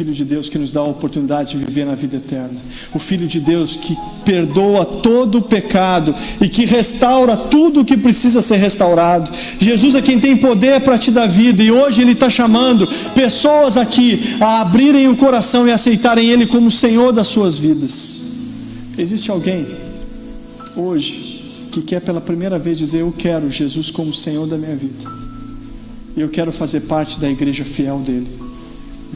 Filho de Deus que nos dá a oportunidade de viver na vida eterna. O Filho de Deus que perdoa todo o pecado e que restaura tudo o que precisa ser restaurado. Jesus é quem tem poder para te dar vida e hoje Ele está chamando pessoas aqui a abrirem o coração e aceitarem Ele como Senhor das suas vidas. Existe alguém hoje que quer pela primeira vez dizer: Eu quero Jesus como Senhor da minha vida. Eu quero fazer parte da igreja fiel dele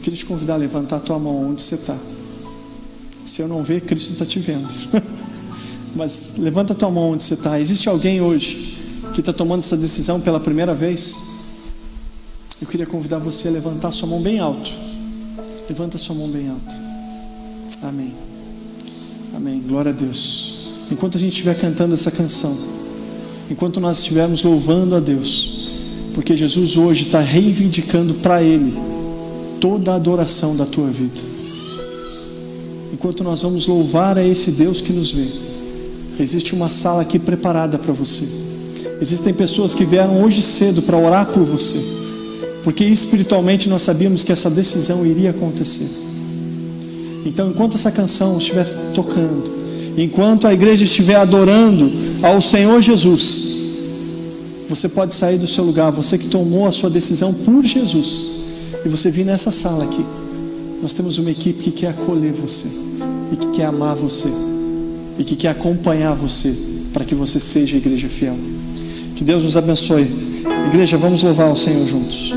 queria te convidar a levantar a tua mão onde você está. Se eu não ver, Cristo está te vendo. (laughs) Mas levanta a tua mão onde você está. Existe alguém hoje que está tomando essa decisão pela primeira vez? Eu queria convidar você a levantar a sua mão bem alto. Levanta a sua mão bem alto. Amém. Amém. Glória a Deus. Enquanto a gente estiver cantando essa canção, enquanto nós estivermos louvando a Deus, porque Jesus hoje está reivindicando para Ele toda a adoração da tua vida. Enquanto nós vamos louvar a esse Deus que nos vê, existe uma sala aqui preparada para você. Existem pessoas que vieram hoje cedo para orar por você, porque espiritualmente nós sabíamos que essa decisão iria acontecer. Então, enquanto essa canção estiver tocando, enquanto a igreja estiver adorando ao Senhor Jesus, você pode sair do seu lugar, você que tomou a sua decisão por Jesus e você vir nessa sala aqui, nós temos uma equipe que quer acolher você, e que quer amar você, e que quer acompanhar você, para que você seja igreja fiel. Que Deus nos abençoe. Igreja, vamos louvar o Senhor juntos.